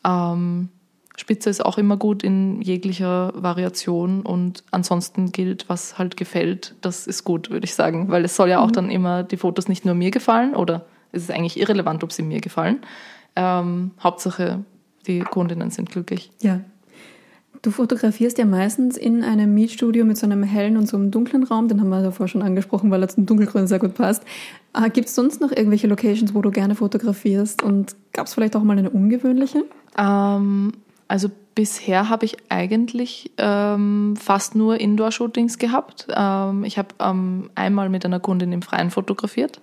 Ähm, Spitze ist auch immer gut in jeglicher Variation und ansonsten gilt, was halt gefällt, das ist gut, würde ich sagen, weil es soll ja auch mhm. dann immer die Fotos nicht nur mir gefallen oder es ist eigentlich irrelevant, ob sie mir gefallen. Ähm, Hauptsache, die Kundinnen sind glücklich. Ja, Du fotografierst ja meistens in einem Mietstudio mit so einem hellen und so einem dunklen Raum. Den haben wir davor schon angesprochen, weil er zum Dunkelgrün sehr gut passt. Ah, gibt es sonst noch irgendwelche Locations, wo du gerne fotografierst? Und gab es vielleicht auch mal eine ungewöhnliche? Ähm, also bisher habe ich eigentlich ähm, fast nur Indoor-Shootings gehabt. Ähm, ich habe ähm, einmal mit einer Kundin im Freien fotografiert.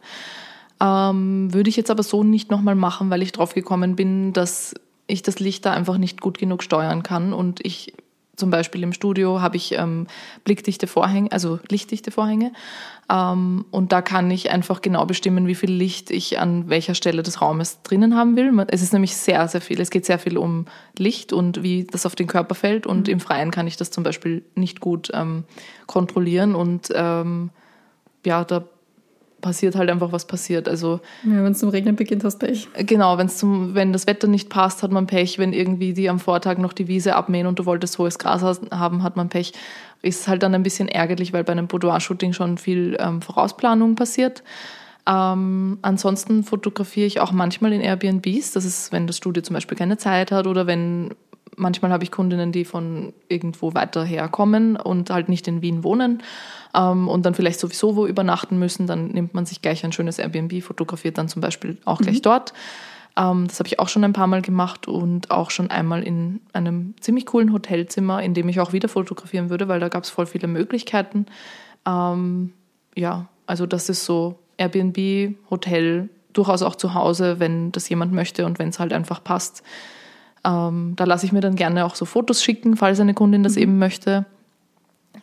Ähm, würde ich jetzt aber so nicht nochmal machen, weil ich drauf gekommen bin, dass ich das Licht da einfach nicht gut genug steuern kann und ich zum Beispiel im Studio habe ich ähm, blickdichte Vorhänge, also lichtdichte Vorhänge. Ähm, und da kann ich einfach genau bestimmen, wie viel Licht ich an welcher Stelle des Raumes drinnen haben will. Es ist nämlich sehr, sehr viel. Es geht sehr viel um Licht und wie das auf den Körper fällt. Und mhm. im Freien kann ich das zum Beispiel nicht gut ähm, kontrollieren. Und ähm, ja, da passiert halt einfach, was passiert. Also, ja, wenn es zum Regnen beginnt, hast du Pech. Genau, wenn's zum, wenn das Wetter nicht passt, hat man Pech. Wenn irgendwie die am Vortag noch die Wiese abmähen und du wolltest hohes Gras haben, hat man Pech. Ist halt dann ein bisschen ärgerlich, weil bei einem Boudoir-Shooting schon viel ähm, Vorausplanung passiert. Ähm, ansonsten fotografiere ich auch manchmal in Airbnbs. Das ist, wenn das Studio zum Beispiel keine Zeit hat oder wenn manchmal habe ich Kundinnen, die von irgendwo weiter herkommen und halt nicht in Wien wohnen ähm, und dann vielleicht sowieso wo übernachten müssen, dann nimmt man sich gleich ein schönes Airbnb, fotografiert dann zum Beispiel auch gleich mhm. dort. Ähm, das habe ich auch schon ein paar Mal gemacht und auch schon einmal in einem ziemlich coolen Hotelzimmer, in dem ich auch wieder fotografieren würde, weil da gab es voll viele Möglichkeiten. Ähm, ja, also das ist so Airbnb, Hotel, durchaus auch zu Hause, wenn das jemand möchte und wenn es halt einfach passt. Ähm, da lasse ich mir dann gerne auch so Fotos schicken, falls eine Kundin das mhm. eben möchte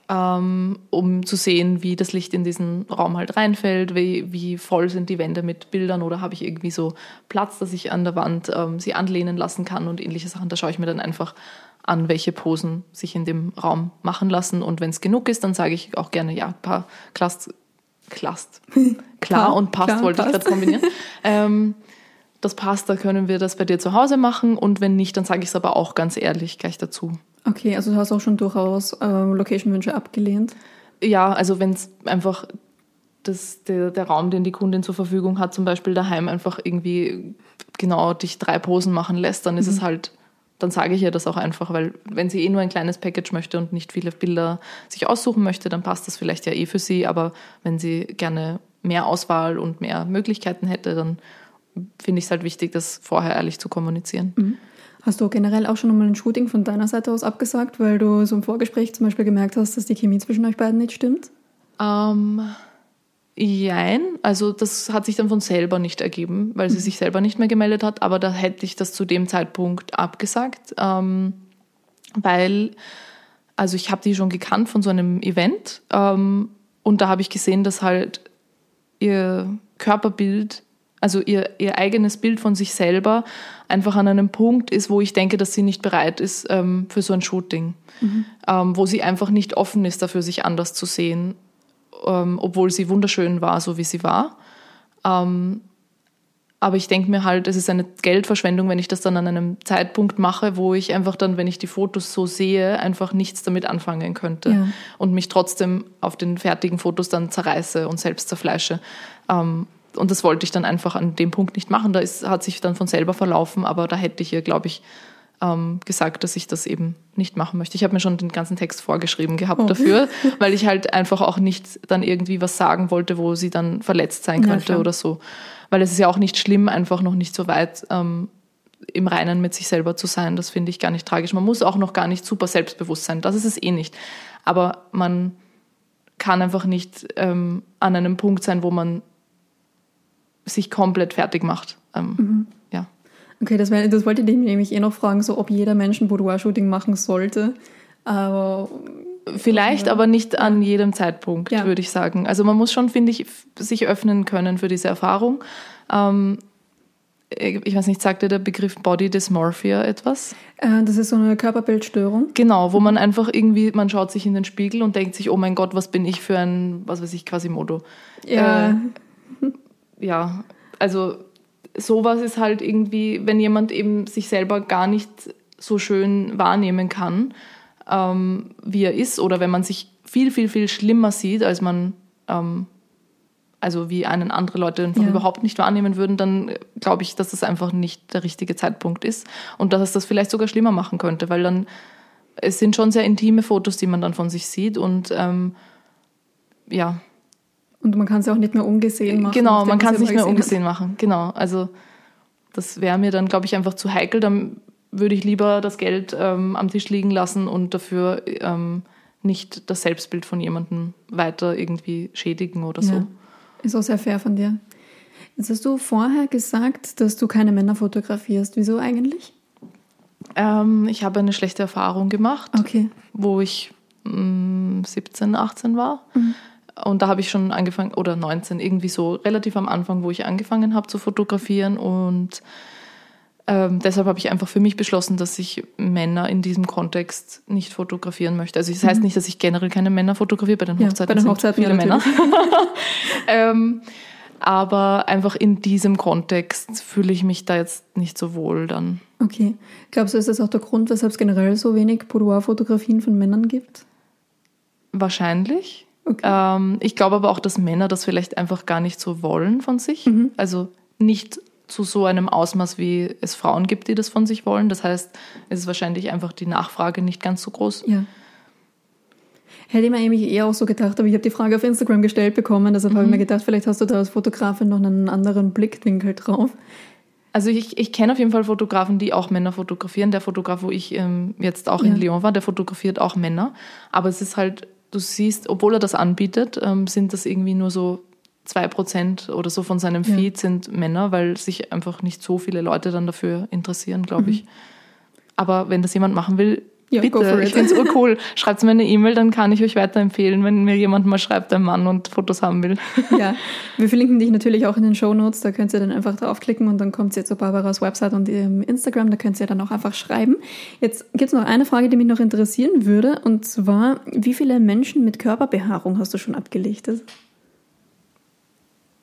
um zu sehen, wie das Licht in diesen Raum halt reinfällt, wie, wie voll sind die Wände mit Bildern oder habe ich irgendwie so Platz, dass ich an der Wand ähm, sie anlehnen lassen kann und ähnliche Sachen. Da schaue ich mir dann einfach an, welche Posen sich in dem Raum machen lassen. Und wenn es genug ist, dann sage ich auch gerne, ja, paar Klast, Klast, klar und passt, klar, wollte passt. ich gerade kombinieren. ähm, das passt, da können wir das bei dir zu Hause machen und wenn nicht, dann sage ich es aber auch ganz ehrlich gleich dazu. Okay, also du hast auch schon durchaus äh, Location-Wünsche abgelehnt? Ja, also wenn es einfach das, der, der Raum, den die Kundin zur Verfügung hat, zum Beispiel daheim einfach irgendwie genau dich drei Posen machen lässt, dann ist es halt, dann sage ich ihr das auch einfach, weil wenn sie eh nur ein kleines Package möchte und nicht viele Bilder sich aussuchen möchte, dann passt das vielleicht ja eh für sie, aber wenn sie gerne mehr Auswahl und mehr Möglichkeiten hätte, dann finde ich es halt wichtig, das vorher ehrlich zu kommunizieren. Hast du generell auch schon mal ein Shooting von deiner Seite aus abgesagt, weil du so im Vorgespräch zum Beispiel gemerkt hast, dass die Chemie zwischen euch beiden nicht stimmt? Ähm, jein, also das hat sich dann von selber nicht ergeben, weil sie sich selber nicht mehr gemeldet hat, aber da hätte ich das zu dem Zeitpunkt abgesagt, ähm, weil, also ich habe die schon gekannt von so einem Event ähm, und da habe ich gesehen, dass halt ihr Körperbild, also ihr, ihr eigenes Bild von sich selber einfach an einem Punkt ist, wo ich denke, dass sie nicht bereit ist ähm, für so ein Shooting, ähm, wo sie einfach nicht offen ist dafür, sich anders zu sehen ähm, obwohl sie wunderschön war, so wie sie war. Ähm, aber ich denke mir halt, es ist eine Geldverschwendung, wenn ich das dann an einem Zeitpunkt mache, wo ich einfach dann, wenn ich die Fotos so sehe, einfach nichts damit anfangen könnte Ja. und mich trotzdem auf den fertigen Fotos dann zerreiße und selbst zerfleische. Und das wollte ich dann einfach an dem Punkt nicht machen. Da ist, hat sich dann von selber verlaufen, aber da hätte ich ihr, glaube ich, ähm, gesagt, dass ich das eben nicht machen möchte. Ich habe mir schon den ganzen Text vorgeschrieben gehabt Oh. dafür, weil ich halt einfach auch nicht dann irgendwie was sagen wollte, wo sie dann verletzt sein Ja, könnte klar. oder so. Weil es ist ja auch nicht schlimm, einfach noch nicht so weit ähm, im Reinen mit sich selber zu sein. Das finde ich gar nicht tragisch. Man muss auch noch gar nicht super selbstbewusst sein. Das ist es eh nicht. Aber man kann einfach nicht ähm, an einem Punkt sein, wo man sich komplett fertig macht. Ähm, Mhm. Ja. Okay, das, wär, das wollte ich nämlich eh noch fragen, so ob jeder Mensch ein Boudoir-Shooting machen sollte. Aber Vielleicht, aber nicht an jedem Zeitpunkt, Ja. würde ich sagen. Also man muss schon, finde ich, sich öffnen können für diese Erfahrung. Ähm, ich weiß nicht, sagt dir der Begriff Body Dysmorphia etwas? äh, das ist so eine Körperbildstörung. Genau, wo man einfach irgendwie, man schaut sich in den Spiegel und denkt sich, oh mein Gott, was bin ich für ein, was weiß ich, Quasimodo. Ja, Äh, ja, also sowas ist halt irgendwie, wenn jemand eben sich selber gar nicht so schön wahrnehmen kann, ähm, wie er ist, oder wenn man sich viel, viel, viel schlimmer sieht, als man, ähm, also wie einen andere Leute einfach Ja. überhaupt nicht wahrnehmen würden, dann glaube ich, dass das einfach nicht der richtige Zeitpunkt ist und dass es das vielleicht sogar schlimmer machen könnte, weil dann, es sind schon sehr intime Fotos, die man dann von sich sieht und ähm, ja, und man kann es ja auch nicht mehr ungesehen machen. Genau, man kann es nicht mehr ungesehen machen. Genau, also das wäre mir dann, glaube ich, einfach zu heikel. Dann würde ich lieber das Geld ähm, am Tisch liegen lassen und dafür ähm, nicht das Selbstbild von jemandem weiter irgendwie schädigen oder so. Ja. Ist auch sehr fair von dir. Jetzt hast du vorher gesagt, dass du keine Männer fotografierst. Wieso eigentlich? Ähm, ich habe eine schlechte Erfahrung gemacht, Okay. wo ich mh, 17, 18 war. Und da habe ich schon angefangen, oder 19, irgendwie so relativ am Anfang, wo ich angefangen habe zu fotografieren. Und ähm, deshalb habe ich einfach für mich beschlossen, dass ich Männer in diesem Kontext nicht fotografieren möchte. Also das heißt nicht, dass ich generell keine Männer fotografiere, bei den Ja, Hochzeiten bei den Hochzeiten, viele ja, Männer. ähm, aber einfach in diesem Kontext fühle ich mich da jetzt nicht so wohl dann. Okay. Glaubst du, ist das auch der Grund, weshalb es generell so wenig Boudoir-Fotografien von Männern gibt? Wahrscheinlich. Okay. Ähm, ich glaube aber auch, dass Männer das vielleicht einfach gar nicht so wollen von sich. Also nicht zu so einem Ausmaß, wie es Frauen gibt, die das von sich wollen. Das heißt, es ist wahrscheinlich einfach die Nachfrage nicht ganz so groß. Ja. Hätte ich mir eigentlich eher auch so gedacht, aber ich habe die Frage auf Instagram gestellt bekommen, deshalb habe ich mir gedacht, vielleicht hast du da als Fotografin noch einen anderen Blickwinkel drauf. Also ich, ich kenne auf jeden Fall Fotografen, die auch Männer fotografieren. Der Fotograf, wo ich ähm, jetzt auch in Ja. Lyon war, der fotografiert auch Männer. Aber es ist halt, du siehst, obwohl er das anbietet, ähm, sind das irgendwie nur so zwei Prozent oder so von seinem Ja. Feed sind Männer, weil sich einfach nicht so viele Leute dann dafür interessieren, glaube ich. Aber wenn das jemand machen will, Mhm. Ja, bitte, it. ich finde es urcool. Schreibt mir eine E-Mail, dann kann ich euch weiterempfehlen, wenn mir jemand mal schreibt, ein Mann und Fotos haben will. Ja, wir verlinken dich natürlich auch in den Show Notes, da könnt ihr dann einfach draufklicken und dann kommt ihr zu Barbaras Website und ihrem Instagram, da könnt ihr dann auch einfach schreiben. Jetzt gibt es noch eine Frage, die mich noch interessieren würde, und zwar, wie viele Menschen mit Körperbehaarung hast du schon abgelichtet?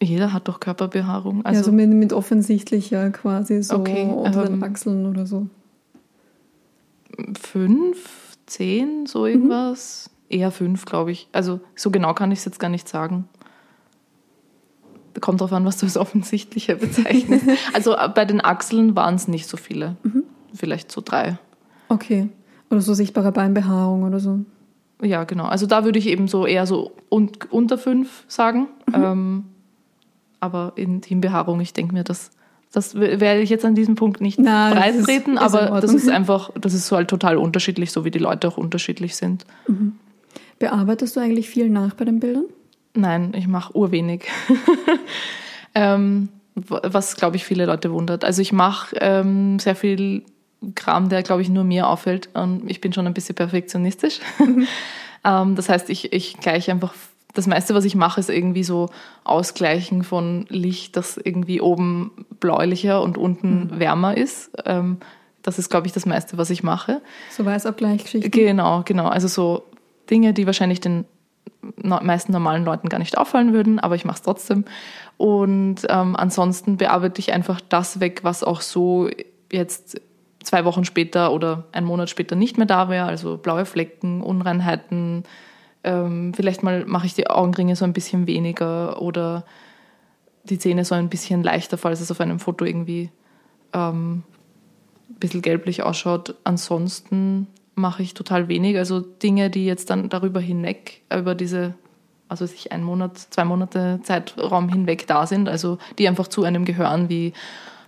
Jeder hat doch Körperbehaarung. Also, ja, so mit, mit offensichtlicher quasi so Okay, unter den ähm, Achseln oder so. Fünf, zehn, so irgendwas. Eher fünf, glaube ich. Also so genau kann ich es jetzt gar nicht sagen. kommt darauf an, was du als offensichtlicher bezeichnest. also äh, bei den Achseln waren es nicht so viele. Vielleicht so drei. Okay. Oder so sichtbare Beinbehaarung oder so. Ja, genau. Also da würde ich eben so eher so un unter fünf sagen. Ähm, aber Intimbehaarung, ich denke mir, das, das werde ich jetzt an diesem Punkt nicht Na, breit ist- aber das ist einfach, das ist so halt total unterschiedlich, so wie die Leute auch unterschiedlich sind. Bearbeitest du eigentlich viel nach bei den Bildern? Nein, ich mache urwenig. ähm, was, glaube ich, viele Leute wundert. Also ich mache ähm, sehr viel Kram, der, glaube ich, nur mir auffällt. Und ich bin schon ein bisschen perfektionistisch. ähm, das heißt, ich, ich gleiche einfach, das meiste, was ich mache, ist irgendwie so Ausgleichen von Licht, das irgendwie oben bläulicher und unten wärmer ist. Ähm, das ist, glaube ich, das meiste, was ich mache. So Weißabgleichgeschichten? Genau, genau. Also so Dinge, die wahrscheinlich den meisten normalen Leuten gar nicht auffallen würden, aber ich mache es trotzdem. Und ähm, ansonsten bearbeite ich einfach das weg, was auch so jetzt zwei Wochen später oder einen Monat später nicht mehr da wäre. Also blaue Flecken, Unreinheiten. Ähm, vielleicht mal mache ich die Augenringe so ein bisschen weniger oder die Zähne so ein bisschen leichter, falls es auf einem Foto irgendwie ähm, ein bisschen gelblich ausschaut. Ansonsten mache ich total wenig. Also Dinge, die jetzt dann darüber hinweg, über diese, also sich ein Monat, zwei Monate Zeitraum hinweg da sind, also die einfach zu einem gehören, wie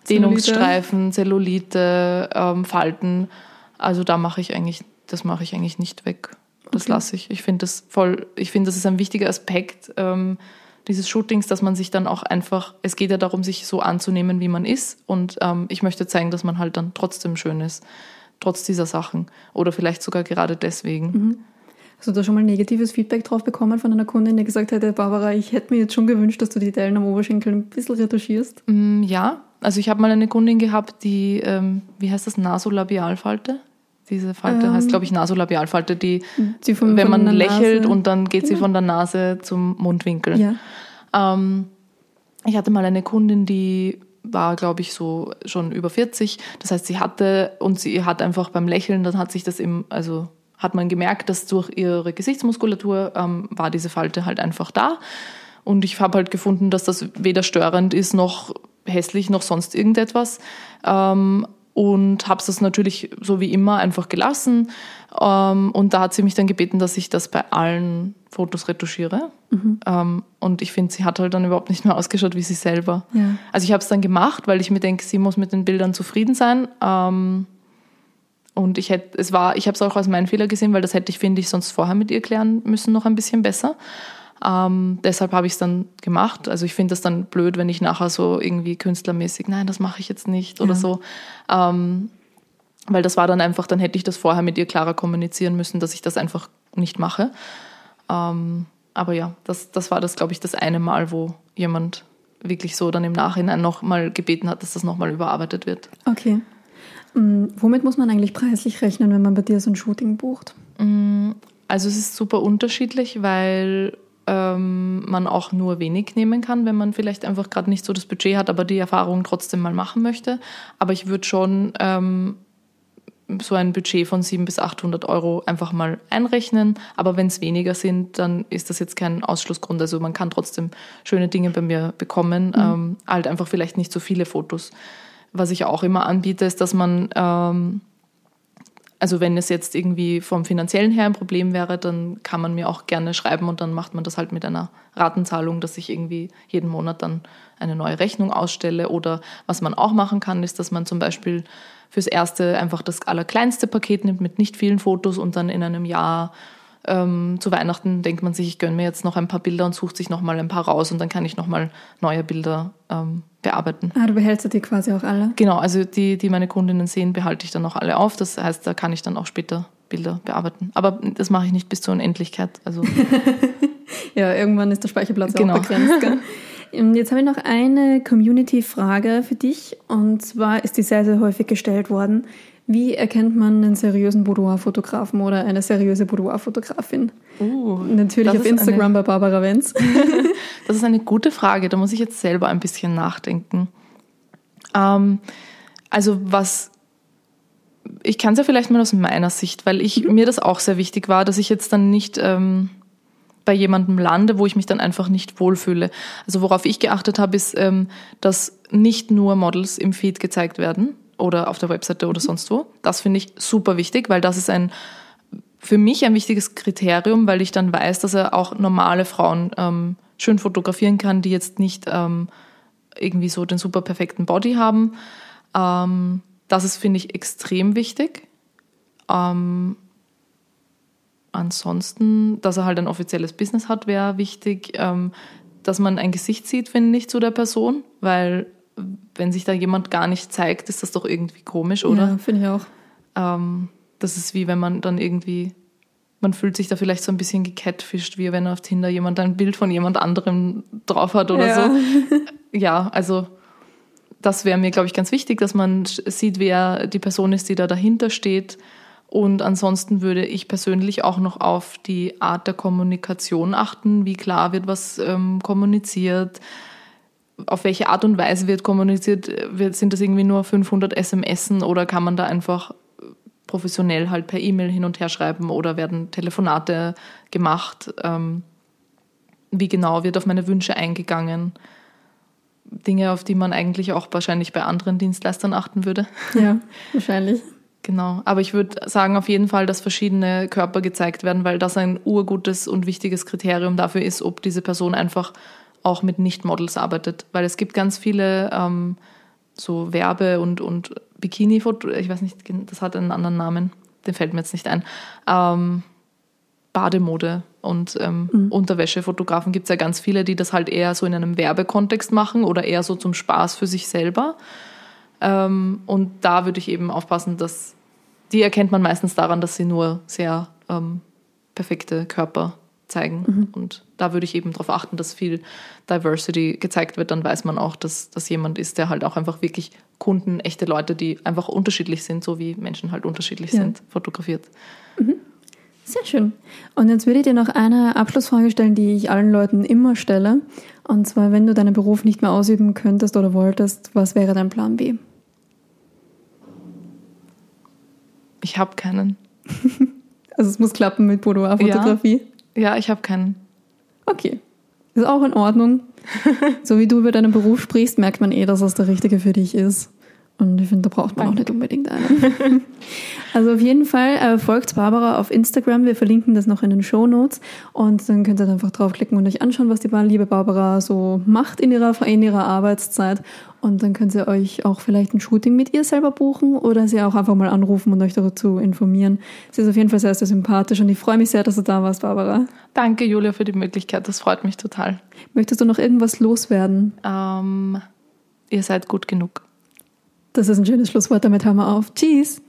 Dehnungsstreifen, Zellulite, ähm, Falten. Also da mache ich eigentlich, das mache ich eigentlich nicht weg. Das Okay. lasse ich. Ich finde das voll, ich finde, das ist ein wichtiger Aspekt ähm, dieses Shootings, dass man sich dann auch einfach, es geht ja darum, sich so anzunehmen, wie man ist. Und ähm, ich möchte zeigen, dass man halt dann trotzdem schön ist, trotz dieser Sachen. Oder vielleicht sogar gerade deswegen. Hast du da schon mal negatives Feedback drauf bekommen von einer Kundin, die gesagt hätte, Barbara, ich hätte mir jetzt schon gewünscht, dass du die Dellen am Oberschenkel ein bisschen retuschierst? Mm, Ja, also ich habe mal eine Kundin gehabt, die, ähm, wie heißt das, Nasolabialfalte? Diese Falte Ähm. heißt, glaube ich, Nasolabialfalte, die, Die von, wenn man lächelt Nase- und dann geht sie Genau. von der Nase zum Mundwinkel. Ja. Ähm, ich hatte mal eine Kundin, die war, glaube ich, so schon über 40. Das heißt, sie hatte und sie hat einfach beim Lächeln, dann hat sich das im, also hat man gemerkt, dass durch ihre Gesichtsmuskulatur ähm, war diese Falte halt einfach da. Und ich habe halt gefunden, dass das weder störend ist noch hässlich noch sonst irgendetwas. Ähm, und habe es natürlich so wie immer einfach gelassen. Ähm, und da hat sie mich dann gebeten, dass ich das bei allen Fotos retuschiere. Ähm, und ich finde, sie hat halt dann überhaupt nicht mehr ausgeschaut wie sie selber. Ja. Also ich habe es dann gemacht, weil ich mir denke, sie muss mit den Bildern zufrieden sein. Ähm, und ich hätte, es war, ich habe es auch als meinen Fehler gesehen, weil das hätte ich, finde ich, sonst vorher mit ihr klären müssen, noch ein bisschen besser. Ähm, deshalb habe ich es dann gemacht. Also ich finde das dann blöd, wenn ich nachher so irgendwie künstlermäßig, nein, das mache ich jetzt nicht oder Ja. so. Ähm, weil das war dann einfach, dann hätte ich das vorher mit ihr klarer kommunizieren müssen, dass ich das einfach nicht mache. Ähm, aber ja, das, das war das, glaube ich, das eine Mal, wo jemand wirklich so dann im Nachhinein nochmal gebeten hat, dass das nochmal überarbeitet wird. Okay. Mm, Womit muss man eigentlich preislich rechnen, wenn man bei dir so ein Shooting bucht? Also es ist super unterschiedlich, weil ähm, man auch nur wenig nehmen kann, wenn man vielleicht einfach gerade nicht so das Budget hat, aber die Erfahrung trotzdem mal machen möchte. Aber ich würde schon ähm, so ein Budget von 700 bis 800 Euro einfach mal einrechnen. Aber wenn es weniger sind, dann ist das jetzt kein Ausschlussgrund. Also man kann trotzdem schöne Dinge bei mir bekommen. Ähm, halt einfach vielleicht nicht so viele Fotos. Was ich auch immer anbiete, ist, dass man ähm, also wenn es jetzt irgendwie vom finanziellen her ein Problem wäre, dann kann man mir auch gerne schreiben und dann macht man das halt mit einer Ratenzahlung, dass ich irgendwie jeden Monat dann eine neue Rechnung ausstelle. Oder was man auch machen kann, ist, dass man zum Beispiel fürs erste einfach das allerkleinste Paket nimmt mit nicht vielen Fotos und dann in einem Jahr ähm, zu Weihnachten denkt man sich, ich gönne mir jetzt noch ein paar Bilder und sucht sich noch mal ein paar raus und dann kann ich noch mal neue Bilder ähm, bearbeiten. Ah, du behältst ja die quasi auch alle. Genau, also die, die meine Kundinnen sehen, behalte ich dann auch alle auf. Das heißt, da kann ich dann auch später Bilder bearbeiten. Aber das mache ich nicht bis zur Unendlichkeit. Also Ja, irgendwann ist der Speicherplatz Genau. auch begrenzt. Gell? Ähm, Jetzt habe ich noch eine Community-Frage für dich. Und zwar ist die sehr, sehr häufig gestellt worden. Wie erkennt man einen seriösen Boudoir-Fotografen oder eine seriöse Boudoir-Fotografin? uh, Natürlich auf Instagram Eine, bei Barbara Wenz. das ist eine gute Frage. Da muss ich jetzt selber ein bisschen nachdenken. Ähm, also was ich kann es ja vielleicht mal aus meiner Sicht, weil ich mir das auch sehr wichtig war, dass ich jetzt dann nicht ähm, bei jemandem lande, wo ich mich dann einfach nicht wohlfühle. Also worauf ich geachtet habe, ist, ähm, dass nicht nur Models im Feed gezeigt werden oder auf der Webseite oder sonst wo. Das finde ich super wichtig, weil das ist ein für mich ein wichtiges Kriterium, weil ich dann weiß, dass er auch normale Frauen ähm, schön fotografieren kann, die jetzt nicht ähm, irgendwie so den super perfekten Body haben. Ähm, das ist, finde ich, extrem wichtig. Ähm, ansonsten, dass er halt ein offizielles Business hat, wäre wichtig. Ähm, dass man ein Gesicht sieht, finde ich, zu der Person, weil wenn sich da jemand gar nicht zeigt, ist das doch irgendwie komisch, oder? Ja, finde ich auch. Ähm, das ist wie wenn man dann irgendwie, man fühlt sich da vielleicht so ein bisschen gecatfischt, wie wenn auf Tinder jemand ein Bild von jemand anderem drauf hat oder Ja. so. Ja, also das wäre mir, glaube ich, ganz wichtig, dass man sieht, wer die Person ist, die da dahinter steht. Und ansonsten würde ich persönlich auch noch auf die Art der Kommunikation achten, wie klar wird was ähm, kommuniziert, auf welche Art und Weise wird kommuniziert, wird, sind das irgendwie nur 500 SMSen oder kann man da einfach professionell halt per E-Mail hin und her schreiben oder werden Telefonate gemacht? Ähm, wie genau wird auf meine Wünsche eingegangen? Dinge, auf die man eigentlich auch wahrscheinlich bei anderen Dienstleistern achten würde. Ja, wahrscheinlich. Genau. Aber ich würde sagen auf jeden Fall, dass verschiedene Körper gezeigt werden, weil das ein urgutes und wichtiges Kriterium dafür ist, ob diese Person einfach auch mit Nicht-Models arbeitet. Weil es gibt ganz viele ähm, so Werbe- und, und Bikini-Foto, ich weiß nicht, das hat einen anderen Namen, den fällt mir jetzt nicht ein. Ähm, Bademode und ähm, Unterwäschefotografen gibt es ja ganz viele, die das halt eher so in einem Werbekontext machen oder eher so zum Spaß für sich selber. Ähm, und da würde ich eben aufpassen, dass die erkennt man meistens daran, dass sie nur sehr ähm, perfekte Körper zeigen. Und da würde ich eben darauf achten, dass viel Diversity gezeigt wird. Dann weiß man auch, dass das jemand ist, der halt auch einfach wirklich Kunden, echte Leute, die einfach unterschiedlich sind, so wie Menschen halt unterschiedlich Ja. sind, fotografiert. Sehr schön. Und jetzt würde ich dir noch eine Abschlussfrage stellen, die ich allen Leuten immer stelle. Und zwar, wenn du deinen Beruf nicht mehr ausüben könntest oder wolltest, was wäre dein Plan B? Ich habe keinen. Also es muss klappen mit Boudoir-Fotografie. Ja, ich habe keinen. Okay. Ist auch in Ordnung. so wie du über deinen Beruf sprichst, merkt man eh, dass das der richtige für dich ist. Und ich finde, da braucht man auch nicht unbedingt einen. also auf jeden Fall äh, folgt Barbara auf Instagram. Wir verlinken das noch in den Show Notes. Und dann könnt ihr einfach draufklicken und euch anschauen, was die liebe Barbara so macht in ihrer, in ihrer Arbeitszeit. Und dann könnt ihr euch auch vielleicht ein Shooting mit ihr selber buchen oder sie auch einfach mal anrufen und euch dazu informieren. Sie ist auf jeden Fall sehr, sehr sympathisch und ich freue mich sehr, dass du da warst, Barbara. Danke, Julia, für die Möglichkeit. Das freut mich total. Möchtest du noch irgendwas loswerden? Ähm, ihr seid gut genug. Das ist ein schönes Schlusswort, damit hören wir auf. Tschüss!